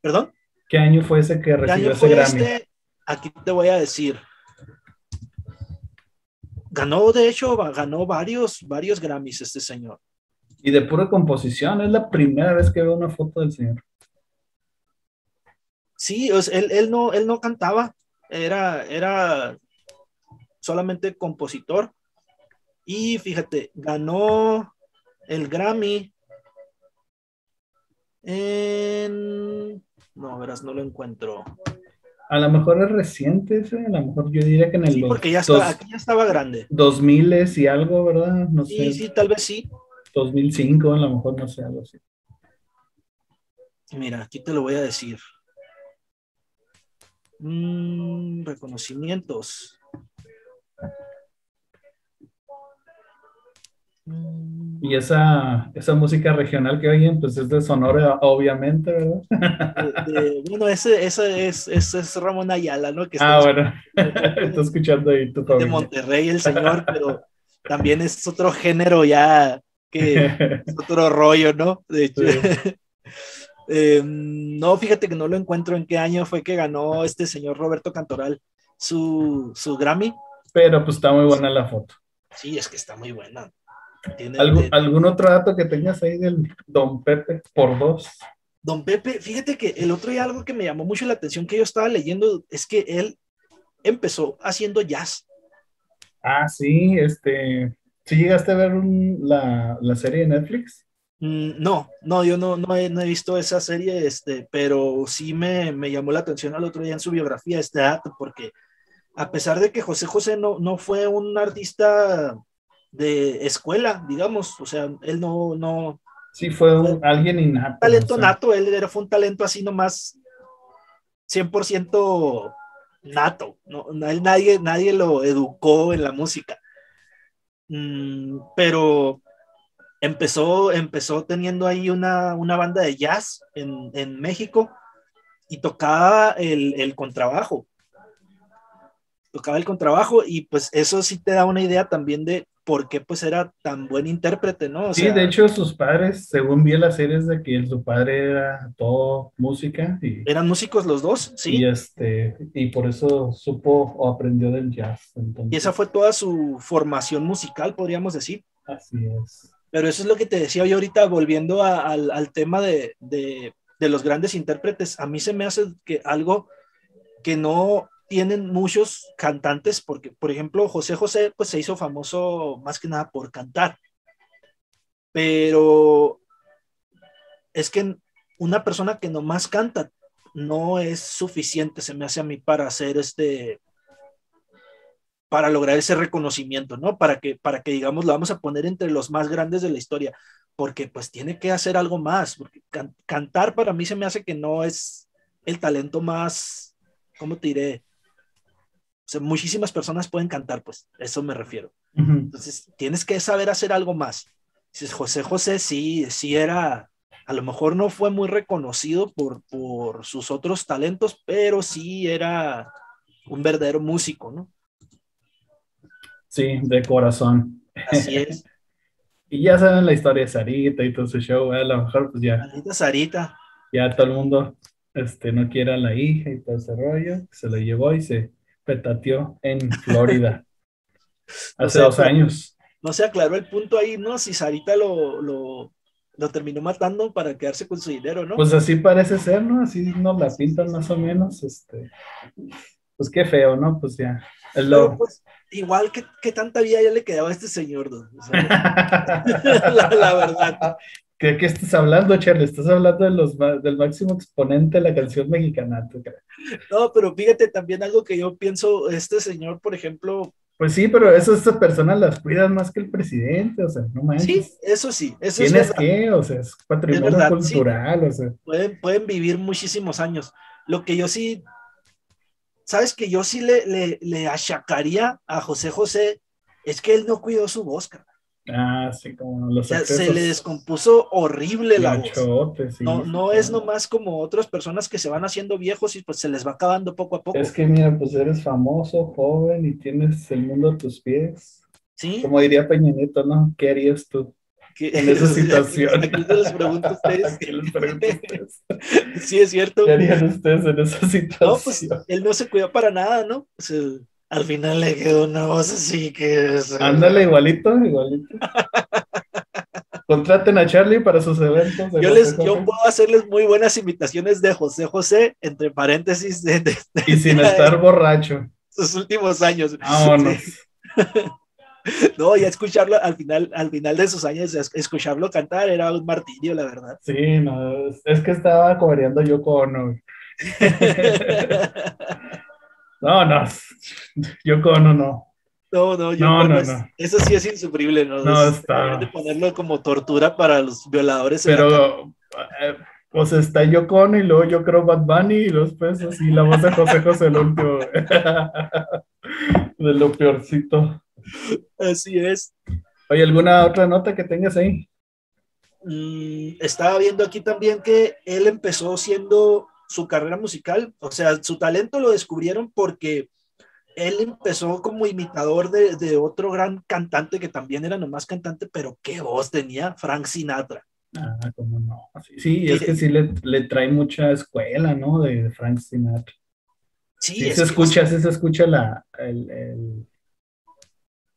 Speaker 2: ¿Perdón?
Speaker 1: ¿Qué año fue ese que recibió ese Grammy? Este?
Speaker 2: Aquí te voy a decir. Ganó, de hecho, ganó varios, varios Grammys este señor.
Speaker 1: Y de pura composición, es la primera vez que veo una foto del señor.
Speaker 2: Sí, él, él, no, él no cantaba, era, era solamente compositor. Y fíjate, ganó el Grammy en... No, verás, no lo encuentro.
Speaker 1: A lo mejor es reciente ese, a lo mejor yo diría que en el...
Speaker 2: Sí, porque ya, estaba, aquí ya estaba grande.
Speaker 1: 2000 y algo, ¿verdad?
Speaker 2: No sí, sí, tal vez sí.
Speaker 1: 2005, a lo mejor, no sé, algo así.
Speaker 2: Mira, aquí te lo voy a decir. Mm, reconocimientos.
Speaker 1: Y esa, esa música regional que oyen, pues es de Sonora, obviamente, ¿verdad?
Speaker 2: bueno, ese, ese es, es, Ramón Ayala, ¿no? Que
Speaker 1: ah, bueno, está escuchando ahí tu
Speaker 2: De Monterrey el señor, pero también es otro género ya, que es otro rollo, ¿no? De hecho. Em, no, fíjate que no lo encuentro en qué año fue que ganó este señor Roberto Cantoral su, su Grammy.
Speaker 1: Pero pues está muy buena la foto.
Speaker 2: Sí, es que está muy buena.
Speaker 1: ¿Algún, otro dato que tengas ahí del Don Pepe por dos?
Speaker 2: Don Pepe, fíjate que el otro día algo que me llamó mucho la atención que yo estaba leyendo es que él empezó haciendo jazz.
Speaker 1: Ah, sí, este, ¿sí llegaste a ver la, serie de Netflix?
Speaker 2: Mm, no, no, yo no, no, he, visto esa serie, este, pero sí me, me, llamó la atención al otro día en su biografía este dato, porque a pesar de que José José no, no fue un artista de escuela, digamos, o sea, él no, no.
Speaker 1: Sí, fue, un, alguien innato.
Speaker 2: Talento nato, él era, fue un talento así nomás 100% nato, no, él nadie, nadie lo educó en la música. Mm, pero empezó, empezó teniendo ahí una, una banda de jazz en, en México y tocaba el, el contrabajo tocaba el contrabajo y pues eso sí te da una idea también de por qué pues era tan buen intérprete, ¿no?
Speaker 1: sí, de hecho sus padres, según vi en las series de que su padre era todo música y...
Speaker 2: Eran músicos los dos, sí.
Speaker 1: Y, este, y por eso supo o aprendió del jazz.
Speaker 2: Y esa fue toda su formación musical, podríamos decir.
Speaker 1: Así es.
Speaker 2: Pero eso es lo que te decía yo ahorita, volviendo al, al, tema de, de, de los grandes intérpretes, a mí se me hace que algo que no tienen muchos cantantes, porque, por ejemplo, José José, pues se hizo famoso más que nada por cantar. Pero es que una persona que nomás canta no es suficiente, se me hace a mí, para hacer este, para lograr ese reconocimiento, ¿no? Para que, para que digamos, lo vamos a poner entre los más grandes de la historia, porque pues tiene que hacer algo más, porque cantar para mí se me hace que no es el talento más, ¿cómo te diré? O sea, muchísimas personas pueden cantar, pues, eso me refiero. Entonces, tienes que saber hacer algo más. Dices, José José sí, sí era, a lo mejor no fue muy reconocido por, por sus otros talentos, pero sí era un verdadero músico, ¿no?
Speaker 1: Sí, de corazón.
Speaker 2: Así es.
Speaker 1: y ya saben la historia de Sarita y todo su show, a lo mejor pues ya.
Speaker 2: Sarita, Sarita.
Speaker 1: Ya todo el mundo este, no quiere a la hija y todo ese rollo, se lo llevó y se petateó en Florida hace dos años.
Speaker 2: No se aclaró el punto ahí, ¿no? Si Sarita lo, lo, lo, terminó matando para quedarse con su dinero, ¿no?
Speaker 1: Pues así parece ser, ¿no? Así nos la pintan más o menos, este. Pues qué feo, ¿no? Pues ya.
Speaker 2: Pues, igual que, que, tanta vida ya le quedaba a este señor, ¿no? la, la, verdad.
Speaker 1: ¿Qué, ¿Qué, estás hablando, Charlie? Estás hablando de los, del máximo exponente de la canción mexicana.
Speaker 2: No, pero fíjate también algo que yo pienso, este señor, por ejemplo,
Speaker 1: Pues sí, pero eso, estas personas las cuidan más que el presidente, o sea, no manches.
Speaker 2: Sí, eso sí, eso
Speaker 1: ¿Tienes que? O sea, es patrimonio cultural, o sea.
Speaker 2: Pueden, pueden vivir muchísimos años. Lo que yo sí, sabes que yo sí le, le, le achacaría a José José, es que él no cuidó su voz, cara.
Speaker 1: Ah, sí, como los
Speaker 2: o sea, se le descompuso horrible la voz. no, no es nomás como otras personas que se van haciendo viejos y pues se les va acabando poco a poco.
Speaker 1: Es que mira, pues eres famoso, joven y tienes el mundo a tus pies.
Speaker 2: Sí.
Speaker 1: Como diría Peña Nieto, ¿no? ¿Qué harías tú? En esa situación.
Speaker 2: Aquí les pregunto a ustedes. les pregunto ustedes. sí, es cierto.
Speaker 1: ¿Qué harían ustedes en esa situación?
Speaker 2: No, pues él no se cuidó para nada, ¿no? Sea, al final le quedó una voz así que es...
Speaker 1: Ándale, igualito, igualito. Contraten a Charlie para sus eventos.
Speaker 2: Yo, les, yo puedo hacerles muy buenas invitaciones de José José, entre paréntesis. De,
Speaker 1: y sin estar borracho.
Speaker 2: Sus últimos años.
Speaker 1: Vámonos.
Speaker 2: No, ya escucharlo al final, al final de sus años, escucharlo cantar era un martirio, la verdad.
Speaker 1: Sí, no, es que estaba cobereando yo con No, no. Yoko Ono no.
Speaker 2: No, no, yo no, no, no, Eso sí es insufrible, ¿no?
Speaker 1: No, está.
Speaker 2: De ponerlo como tortura para los violadores.
Speaker 1: Pero, eh, pues está Yoko Ono y luego yo creo Bad Bunny y los pesos y la voz de José José el último. de lo peorcito.
Speaker 2: Así es.
Speaker 1: Oye, ¿alguna otra nota que tengas ahí?
Speaker 2: Mm, estaba viendo aquí también que él empezó siendo su carrera musical, o sea, su talento lo descubrieron porque él empezó como imitador de, otro gran cantante que también era nomás cantante, pero qué voz tenía, Frank Sinatra.
Speaker 1: Ah, cómo no. Sí, es que sí le, trae mucha escuela, ¿no? De, Frank Sinatra. Sí, se escucha, sí se escucha la, el,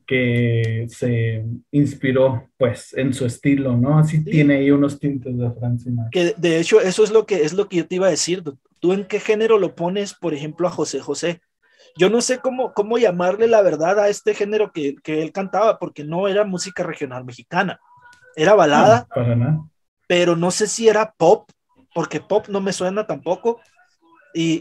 Speaker 1: que se inspiró pues en su estilo, ¿no? Así tiene ahí unos tintes de Frank Sinatra.
Speaker 2: Que de hecho eso es lo que es lo que yo te iba a decir. ¿Tú en qué género lo pones, por ejemplo, a José José? Yo no sé cómo, cómo llamarle la verdad a este género que, que él cantaba, porque no era música regional mexicana, era balada.
Speaker 1: para nada.
Speaker 2: Pero no sé si era pop, porque pop no me suena tampoco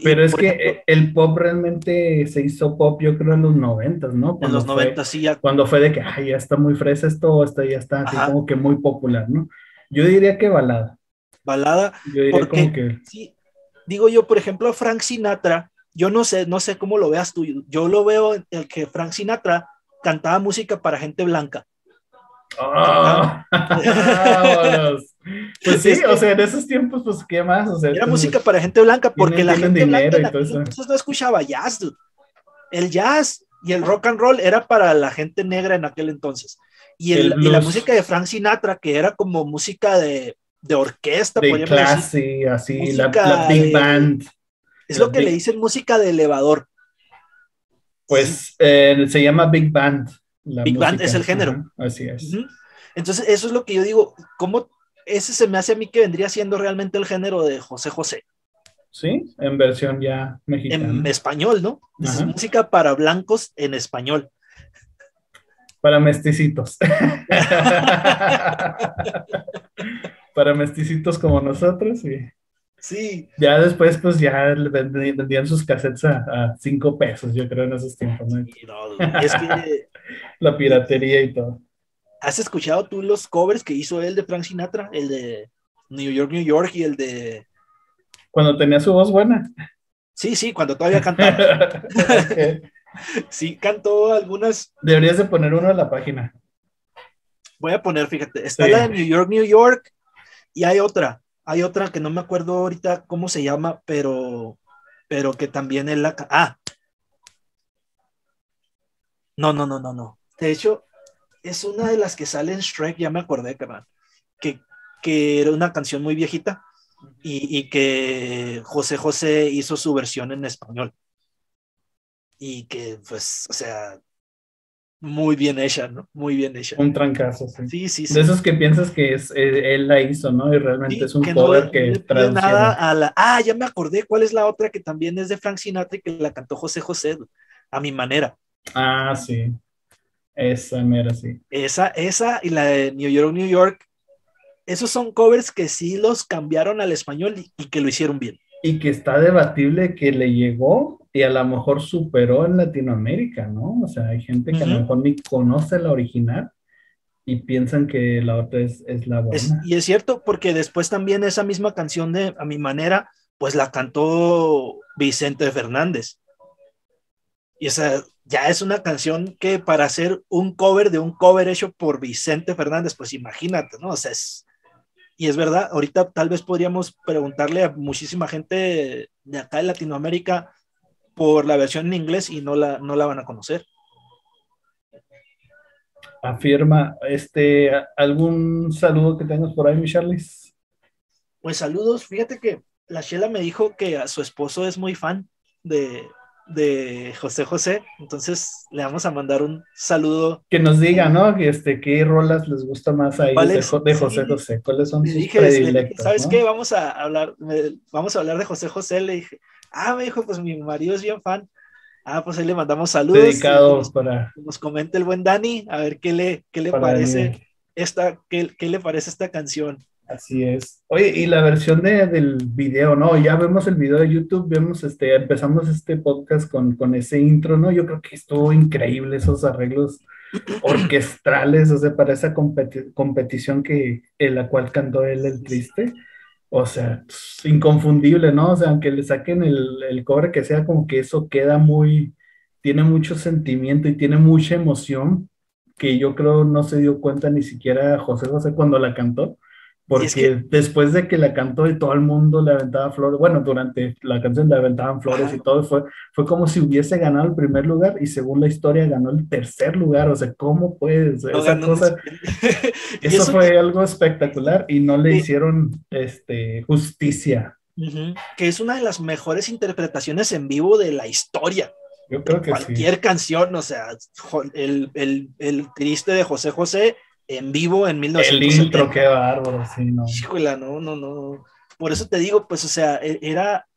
Speaker 1: pero es que el pop realmente se hizo pop, yo creo, en los noventas, ¿no?
Speaker 2: en los noventas, sí, ya.
Speaker 1: Cuando fue de que, ay, ya está muy fresa esto, esto ya está así como que muy popular, ¿no? Yo diría que balada.
Speaker 2: Balada.
Speaker 1: Yo diría como que...
Speaker 2: Sí, digo yo, por ejemplo, Frank Sinatra, yo no sé, no sé cómo lo veas tú, yo lo veo el que Frank Sinatra cantaba música para gente blanca.
Speaker 1: Ah, pues sí, o sea, en esos tiempos, pues, ¿qué más? O sea,
Speaker 2: era música para gente blanca, porque la gente blanca entonces no escuchaba jazz, El jazz y el rock and roll era para la gente negra en aquel entonces. Y, el, y la música de Frank Sinatra, que era como música de, de orquesta,
Speaker 1: de clase, así, la, big band.
Speaker 2: Es lo que le dicen música de elevador.
Speaker 1: Pues eh, se llama big band.
Speaker 2: Big Band es el género.
Speaker 1: así es.
Speaker 2: Entonces, eso es lo que yo digo, ¿cómo ese se me hace a mí que vendría siendo realmente el género de José José?
Speaker 1: Sí, en versión ya mexicana.
Speaker 2: En español, ¿no? Es música para blancos en español.
Speaker 1: Para mesticitos. para mesticitos como nosotros, sí.
Speaker 2: Sí.
Speaker 1: Ya después, pues ya vendían sus cassettes a, cinco pesos, yo creo, en esos tiempos. ¿no?
Speaker 2: es que.
Speaker 1: La piratería y todo.
Speaker 2: ¿Has escuchado tú los covers que hizo él de Frank Sinatra? El de New York, New York y el de.
Speaker 1: Cuando tenía su voz buena.
Speaker 2: Sí, sí, cuando todavía cantaba. Sí, cantó algunas.
Speaker 1: Deberías de poner uno en la página.
Speaker 2: Voy a poner, fíjate, está la de New York, New York y hay otra hay otra que no me acuerdo ahorita cómo se llama, pero, pero que también es la... Ah. No, no, no, no, no. De hecho, es una de las que sale en Shrek, ya me acordé. Que, que era una canción muy viejita y, y, que José José hizo su versión en español. Y que, pues, o sea, muy bien hecha, ¿no? Muy bien hecha.
Speaker 1: Un trancazo,
Speaker 2: sí. Sí, sí,
Speaker 1: De esos que piensas que es, eh, él la hizo, ¿no? Y realmente es un poder que
Speaker 2: nada a la... Ah, ya me acordé cuál es la otra que también es de Frank Sinatra y que la cantó José José, a mi manera.
Speaker 1: Ah, sí. Esa mera, sí.
Speaker 2: Esa, esa y la de New York, New York. Esos son covers que sí los cambiaron al español y, y que lo hicieron bien.
Speaker 1: Y que está debatible que le llegó y a lo mejor superó en Latinoamérica, ¿no? O sea, hay gente que a lo mejor ni conoce la original y piensan que la otra es, la buena.
Speaker 2: y es cierto, porque después también esa misma canción de A mi manera, pues la cantó Vicente Fernández. Y esa ya es una canción que para hacer un cover de un cover hecho por Vicente Fernández, pues imagínate, ¿no? O sea, es, y es verdad, ahorita tal vez podríamos preguntarle a muchísima gente de acá en Latinoamérica por la versión en inglés y no la, no la van a conocer.
Speaker 1: Afirma, este, ¿algún saludo que tengas por ahí, mi Charles?
Speaker 2: Pues saludos, fíjate que la Shela me dijo que a su esposo es muy fan de, de José José, entonces le vamos a mandar un saludo.
Speaker 1: Que nos diga, ¿no? Este, ¿Qué rolas les gusta más ahí de, José José? ¿Cuáles son sus dije, predilectos?
Speaker 2: ¿Sabes qué? Vamos a hablar, vamos a hablar de José José, le dije, ah, me dijo, pues mi marido es bien fan. Ah, pues ahí le mandamos saludos.
Speaker 1: Dedicados para...
Speaker 2: Nos comenta el buen Dani, a ver qué le, qué le parece esta, qué, qué le parece esta canción.
Speaker 1: Así es. Oye, y la versión de, del video, ¿no? Ya vemos el video de YouTube, vemos este, empezamos este podcast con, con ese intro, ¿no? Yo creo que estuvo increíble esos arreglos orquestrales, o sea, para esa competición que, en la cual cantó él el triste. O sea, inconfundible, ¿no? O sea, aunque le saquen el, el cobre que sea, como que eso queda muy, tiene mucho sentimiento y tiene mucha emoción que yo creo no se dio cuenta ni siquiera José José cuando la cantó porque después de que la cantó y todo el mundo le aventaba flores, bueno, durante la canción le aventaban flores y todo, fue, fue como si hubiese ganado el primer lugar y según la historia ganó el tercer lugar. O sea, ¿cómo puedes? Esa cosa, eso, fue algo espectacular y no le hicieron este, justicia.
Speaker 2: Que es una de las mejores interpretaciones en vivo de la historia.
Speaker 1: Yo creo que
Speaker 2: cualquier canción, o sea, el, el, el triste de José José en vivo en 1970.
Speaker 1: El intro, qué bárbaro, sí, no.
Speaker 2: Híjole, no, no, no. Por eso te digo, pues, o sea, e, era,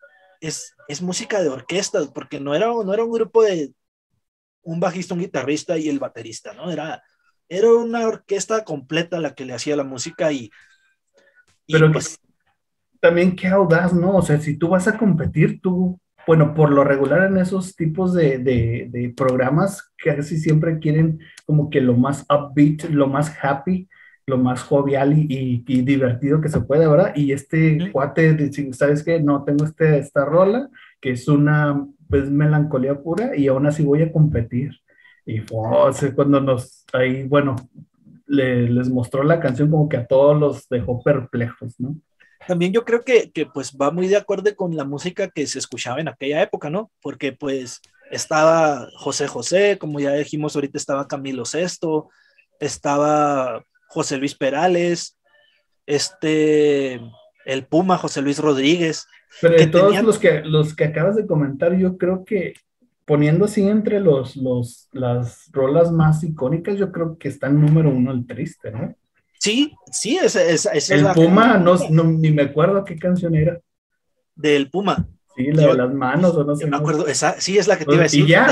Speaker 2: es, es música de orquesta, porque no era, no era un grupo de un bajista, un guitarrista y el baterista, ¿no? Era, era una orquesta completa la que le hacía la música y...
Speaker 1: Pero pues, también qué audaz, ¿no? O sea, si tú vas a competir, tú bueno, por lo regular en esos tipos de, de, programas casi siempre quieren como que lo más upbeat, lo más happy, lo más jovial y, y, divertido que se puede, ¿verdad? Y este cuate, ¿sabes qué? No, tengo este, esta rola que es una pues, melancolía pura y aún así voy a competir. Y fue cuando nos, ahí, bueno, les mostró la canción como que a todos los dejó perplejos, ¿no?
Speaker 2: También yo creo que, que, pues va muy de acuerdo con la música que se escuchaba en aquella época, ¿no? Porque pues estaba José José, como ya dijimos ahorita estaba Camilo Sesto, estaba José Luis Perales, este, el Puma, José Luis Rodríguez.
Speaker 1: Pero de todos los, que, los que acabas de comentar, yo creo que poniendo así entre los, los, las rolas más icónicas, yo creo que está en número uno el triste, ¿no?
Speaker 2: Sí, sí, esa, es
Speaker 1: la Puma, no, ni me acuerdo qué canción era.
Speaker 2: Del Puma.
Speaker 1: Sí, la de las manos, o no sé.
Speaker 2: me acuerdo, esa, sí, es la que te iba a decir.
Speaker 1: Y ya,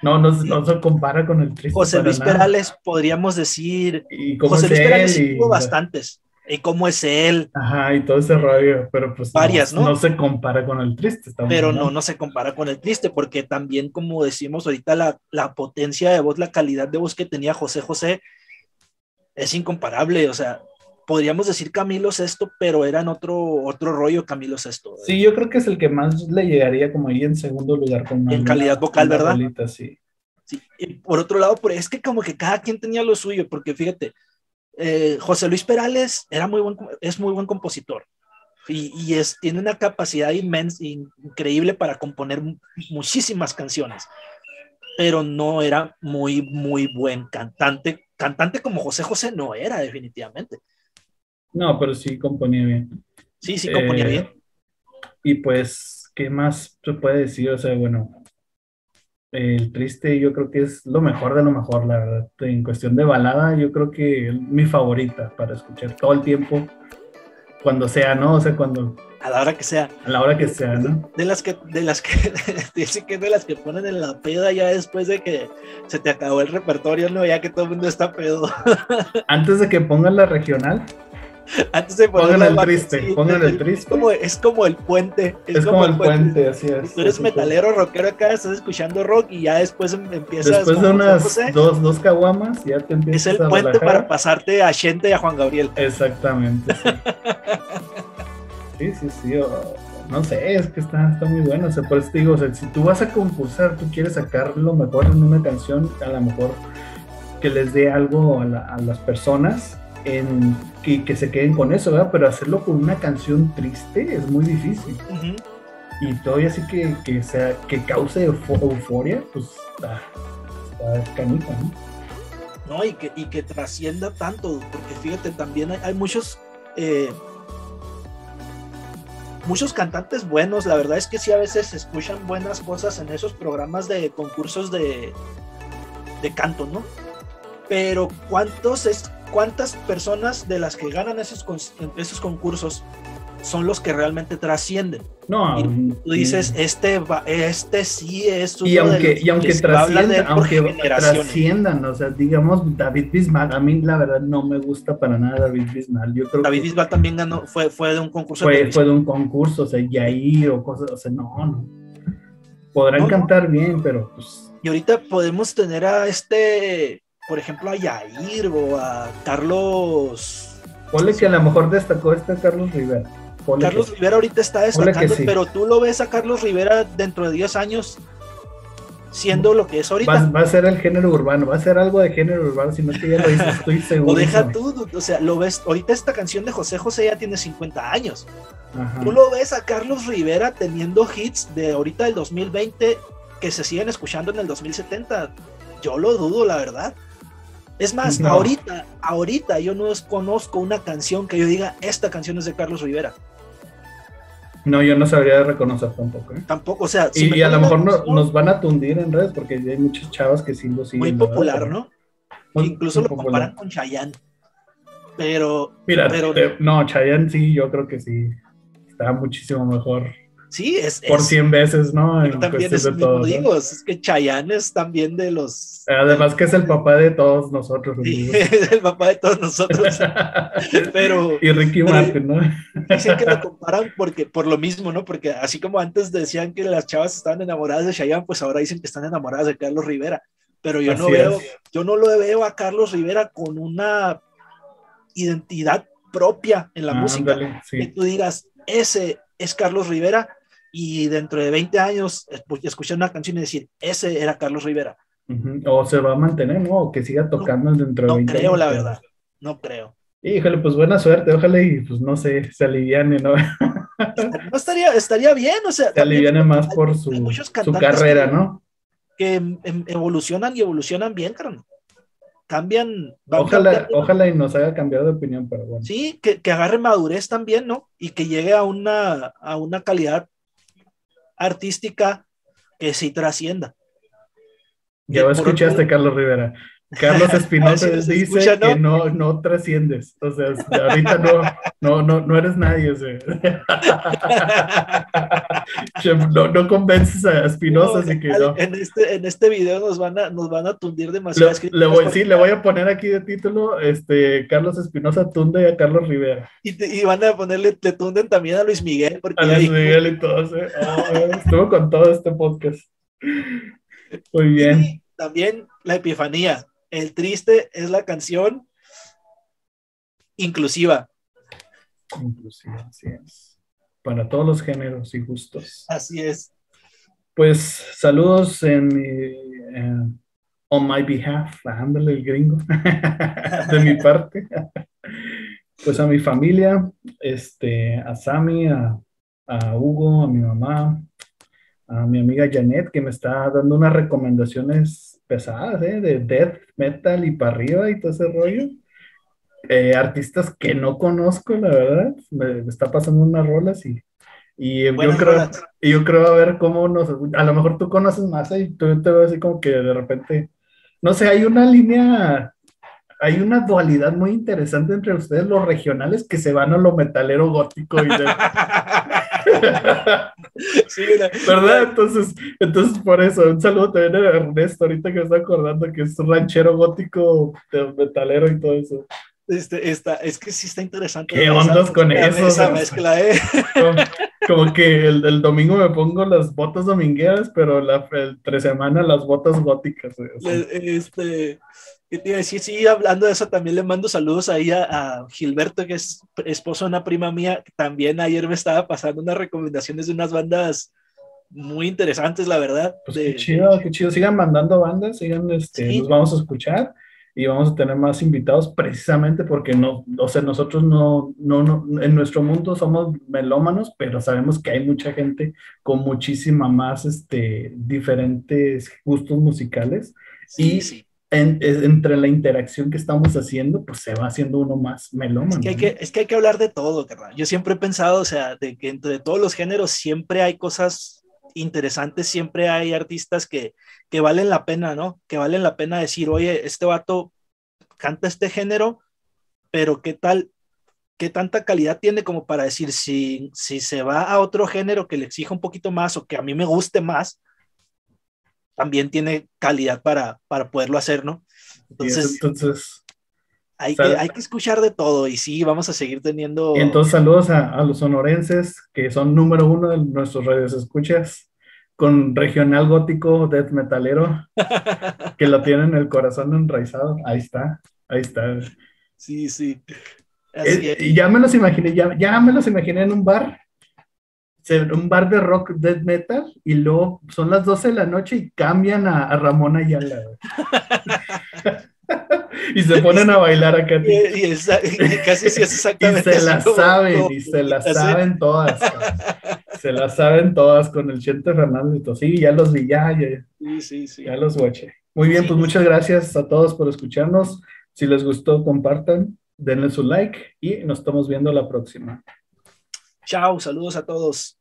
Speaker 1: No, no, se compara con el triste.
Speaker 2: José Luis Perales, podríamos decir. ¿Y José Luis Perales tuvo bastantes. ¿Y cómo es él?
Speaker 1: Ajá, y todo ese rollo, pero pues
Speaker 2: Varias,
Speaker 1: no, ¿no? se compara con el triste.
Speaker 2: Pero no, no se compara con el triste, porque también, como decimos ahorita, la, la potencia de voz, la calidad de voz que tenía José José, es incomparable, o sea, podríamos decir Camilo VI, pero era en otro, otro rollo Camilo VI.
Speaker 1: Sí, yo creo que es el que más le llegaría como ahí en segundo lugar. Con
Speaker 2: en calidad vocal, ¿verdad?
Speaker 1: sí.
Speaker 2: sí. Y por otro lado, es que como que cada quien tenía lo suyo, porque fíjate, eh, José Luis Perales era muy buen, es muy buen compositor. Y, y es, tiene una capacidad inmensa, increíble para componer muchísimas canciones, pero no era muy, muy buen cantante cantante como José José no era, definitivamente.
Speaker 1: No, pero sí componía bien.
Speaker 2: Sí, sí componía bien. Eh,
Speaker 1: y pues, ¿qué más se puede decir? O sea, bueno, el triste yo creo que es lo mejor de lo mejor, la verdad. En cuestión de balada, yo creo que es mi favorita para escuchar todo el tiempo, cuando sea, ¿no? O sea, cuando
Speaker 2: a la hora que sea.
Speaker 1: A la hora que sea, ¿no?
Speaker 2: De las que, de las que, dice que de las que ponen en la peda ya después de que se te acabó el repertorio, ¿no? Ya que todo el mundo está pedo.
Speaker 1: Antes de que pongan la regional.
Speaker 2: Antes de
Speaker 1: el triste, pongan el triste.
Speaker 2: Es como, es como el puente.
Speaker 1: Es, como, el puente, así es.
Speaker 2: Tú eres metalero, rockero acá, estás escuchando rock y ya después em, empiezas.
Speaker 1: Después de unas dos, dos caguamas, ya te empiezas
Speaker 2: Es el puente para pasarte a Shente y a Juan Gabriel.
Speaker 1: Exactamente. Sí, sí, sí. no sé, es que está, está muy bueno. O sea, por eso te digo, o sea, si tú vas a concursar, tú quieres sacar lo mejor en una canción, a lo mejor que les dé algo a, las personas en, que, que, se queden con eso, ¿verdad? Pero hacerlo con una canción triste es muy difícil. Y todavía sí que, que, sea, que cause euforia, pues está, está ¿no?
Speaker 2: No, y que, y que trascienda tanto, porque fíjate, también hay, muchos... Eh, muchos cantantes buenos, la verdad es que sí a veces se escuchan buenas cosas en esos programas de concursos de, de canto, ¿no? pero ¿cuántos es, ¿cuántas personas de las que ganan esos, esos concursos son los que realmente trascienden?
Speaker 1: No,
Speaker 2: tú dices, este, este sí es
Speaker 1: y aunque, y aunque, trasciendan, aunque trasciendan, o sea, digamos, David Bisbal, a mí la verdad no me gusta para nada David Bisbal. Yo creo
Speaker 2: David Bisbal también ganó, fue, fue de un concurso.
Speaker 1: Fue, fue de un concurso, o sea, Yair o cosas, o sea, no, no. Podrán cantar bien, pero pues...
Speaker 2: Y ahorita podemos tener a este por ejemplo, a Yair o a Carlos.
Speaker 1: Ponle que a lo mejor destacó este Carlos Rivera.
Speaker 2: Carlos Rivera ahorita está destacando, pero tú lo ves a Carlos Rivera dentro de 10 años siendo lo que es ahorita.
Speaker 1: Va, a ser el género urbano, va a ser algo de género urbano, si no es que ya lo dices, estoy seguro.
Speaker 2: o deja tú, o sea, lo ves, ahorita esta canción de José José ya tiene 50 años. Tú lo ves a Carlos Rivera teniendo hits de ahorita del 2020 que se siguen escuchando en el 2070. Yo lo dudo, la verdad. Es más, ahorita, ahorita yo no conozco una canción que yo diga, esta canción es de Carlos Rivera.
Speaker 1: No, yo no sabría reconocer tampoco. ¿eh?
Speaker 2: Tampoco, o sea.
Speaker 1: y, a lo mejor nos van a tundir en redes porque hay muchas chavas que sí lo siguen.
Speaker 2: Muy popular, ¿no? Incluso lo comparan con Chayanne. Pero.
Speaker 1: Mira, no, Chayanne sí, yo creo que sí. Está muchísimo mejor
Speaker 2: Sí, es.
Speaker 1: Por 100 veces, ¿no?
Speaker 2: también es, todo, digo, es que Chayanne es también de los.
Speaker 1: Además, que es el papá de todos nosotros.
Speaker 2: es el papá de todos nosotros. pero.
Speaker 1: Y Ricky Martin, ¿no?
Speaker 2: Dicen que lo comparan porque, por lo mismo, ¿no? Porque así como antes decían que las chavas estaban enamoradas de Chayanne, pues ahora dicen que están enamoradas de Carlos Rivera. Pero yo no veo, yo no lo veo a Carlos Rivera con una identidad propia en la música. Que tú digas, ese es Carlos Rivera y dentro de 20 años escuchar una canción y decir, ese era Carlos Rivera.
Speaker 1: O se va a mantener, ¿no? O que siga tocando dentro de 20
Speaker 2: años. No creo, la verdad. No creo.
Speaker 1: Híjole, pues buena suerte, ojalá y pues no sé, se aliviane, ¿no?
Speaker 2: no estaría, estaría bien, o sea.
Speaker 1: Se aliviane más por su, su carrera, ¿no?
Speaker 2: Que em, em, evolucionan y evolucionan bien, carnal. Cambian.
Speaker 1: Ojalá, ojalá y nos haya cambiado de opinión, pero bueno.
Speaker 2: Sí, que, que agarre madurez también, ¿no? Y que llegue a una, a una calidad artística que sí trascienda.
Speaker 1: Ya escuchaste, Carlos Rivera. Carlos Espinosa dice que no, no trasciendes. O sea, ahorita no, no, no, no eres nadie. O sea. no, no, convences a Espinosa, así que no.
Speaker 2: En este, en este video nos van a, nos van a tundir demasiado.
Speaker 1: Le, le voy, sí, le voy a poner aquí de título este, Carlos Espinosa tunde a Carlos Rivera.
Speaker 2: Y, y, van a ponerle, te tunden también a Luis Miguel.
Speaker 1: a Luis Miguel y todo. ¿eh? estuvo con todo este podcast. Muy bien.
Speaker 2: también la epifanía el triste es la canción inclusiva.
Speaker 1: Inclusiva, así es. Para todos los géneros y gustos.
Speaker 2: Así es.
Speaker 1: Pues saludos en mi, on my behalf, ándale el gringo, de mi parte. pues a mi familia, este, a Sammy, a, a Hugo, a mi mamá, a mi amiga Janet, que me está dando unas recomendaciones pesadas, ¿eh? De death metal y para arriba y todo ese rollo. Eh, artistas que no conozco, la verdad. Me, está pasando unas rolas y, y yo, creo, yo creo a ver cómo nos... A lo mejor tú conoces más ¿eh? y tú te veo así como que de repente... No sé, hay una línea hay una dualidad muy interesante entre ustedes, los regionales, que se van a lo metalero gótico. Y sí, ¿Verdad? Entonces, entonces, por eso, un saludo también a Ernesto, ahorita que me está acordando que es ranchero gótico, metalero y todo eso.
Speaker 2: Este, esta, es que sí está interesante.
Speaker 1: ¿Qué ondas con eso? Esa mezcla, ¿eh? como, que el, el, domingo me pongo las botas domingueras, pero la, el tres semanas las botas góticas.
Speaker 2: Este, ¿qué te iba a decir? Sí, hablando de eso, también le mando saludos ahí a, Gilberto, que es esposo de una prima mía. También ayer me estaba pasando unas recomendaciones de unas bandas muy interesantes, la verdad.
Speaker 1: Pues qué chido, qué chido. Sigan mandando bandas, sigan, este, nos vamos a escuchar y vamos a tener más invitados precisamente porque no, o sea, nosotros no, no, no, en nuestro mundo somos melómanos, pero sabemos que hay mucha gente con muchísima más, este, diferentes gustos musicales y entre la interacción que estamos haciendo, pues se va haciendo uno más melómano.
Speaker 2: Es que hay que, es que, hay que hablar de todo, Yo siempre he pensado, o sea, de que entre todos los géneros siempre hay cosas interesantes, siempre hay artistas que, que valen la pena, ¿no? Que valen la pena decir, oye, este vato canta este género, pero ¿qué tal? ¿Qué tanta calidad tiene como para decir, si, si se va a otro género que le exija un poquito más o que a mí me guste más, también tiene calidad para, para poderlo hacer, ¿no? Entonces, entonces hay, que, hay que escuchar de todo y sí, vamos a seguir teniendo...
Speaker 1: entonces saludos a, a, los sonorenses que son número uno de nuestros redes escuchas con regional gótico death metalero que lo tienen el corazón enraizado. Ahí está, ahí está.
Speaker 2: Sí, sí.
Speaker 1: Eh, y ya me los imaginé, ya, ya me los imaginé en un bar un bar de rock death metal y luego son las 12 de la noche y cambian a, a Ramón Ayala. y se ponen a bailar acá.
Speaker 2: Y, casi sí es exactamente
Speaker 1: Y se la saben, y se la saben todas. se la saben todas con el Chente Fernández. Sí, ya los vi, ya, ya, sí, sí, ya los watché. Muy bien, pues muchas gracias a todos por escucharnos. Si les gustó, compartan, denle su like y nos estamos viendo la próxima.
Speaker 2: Chao, saludos a todos.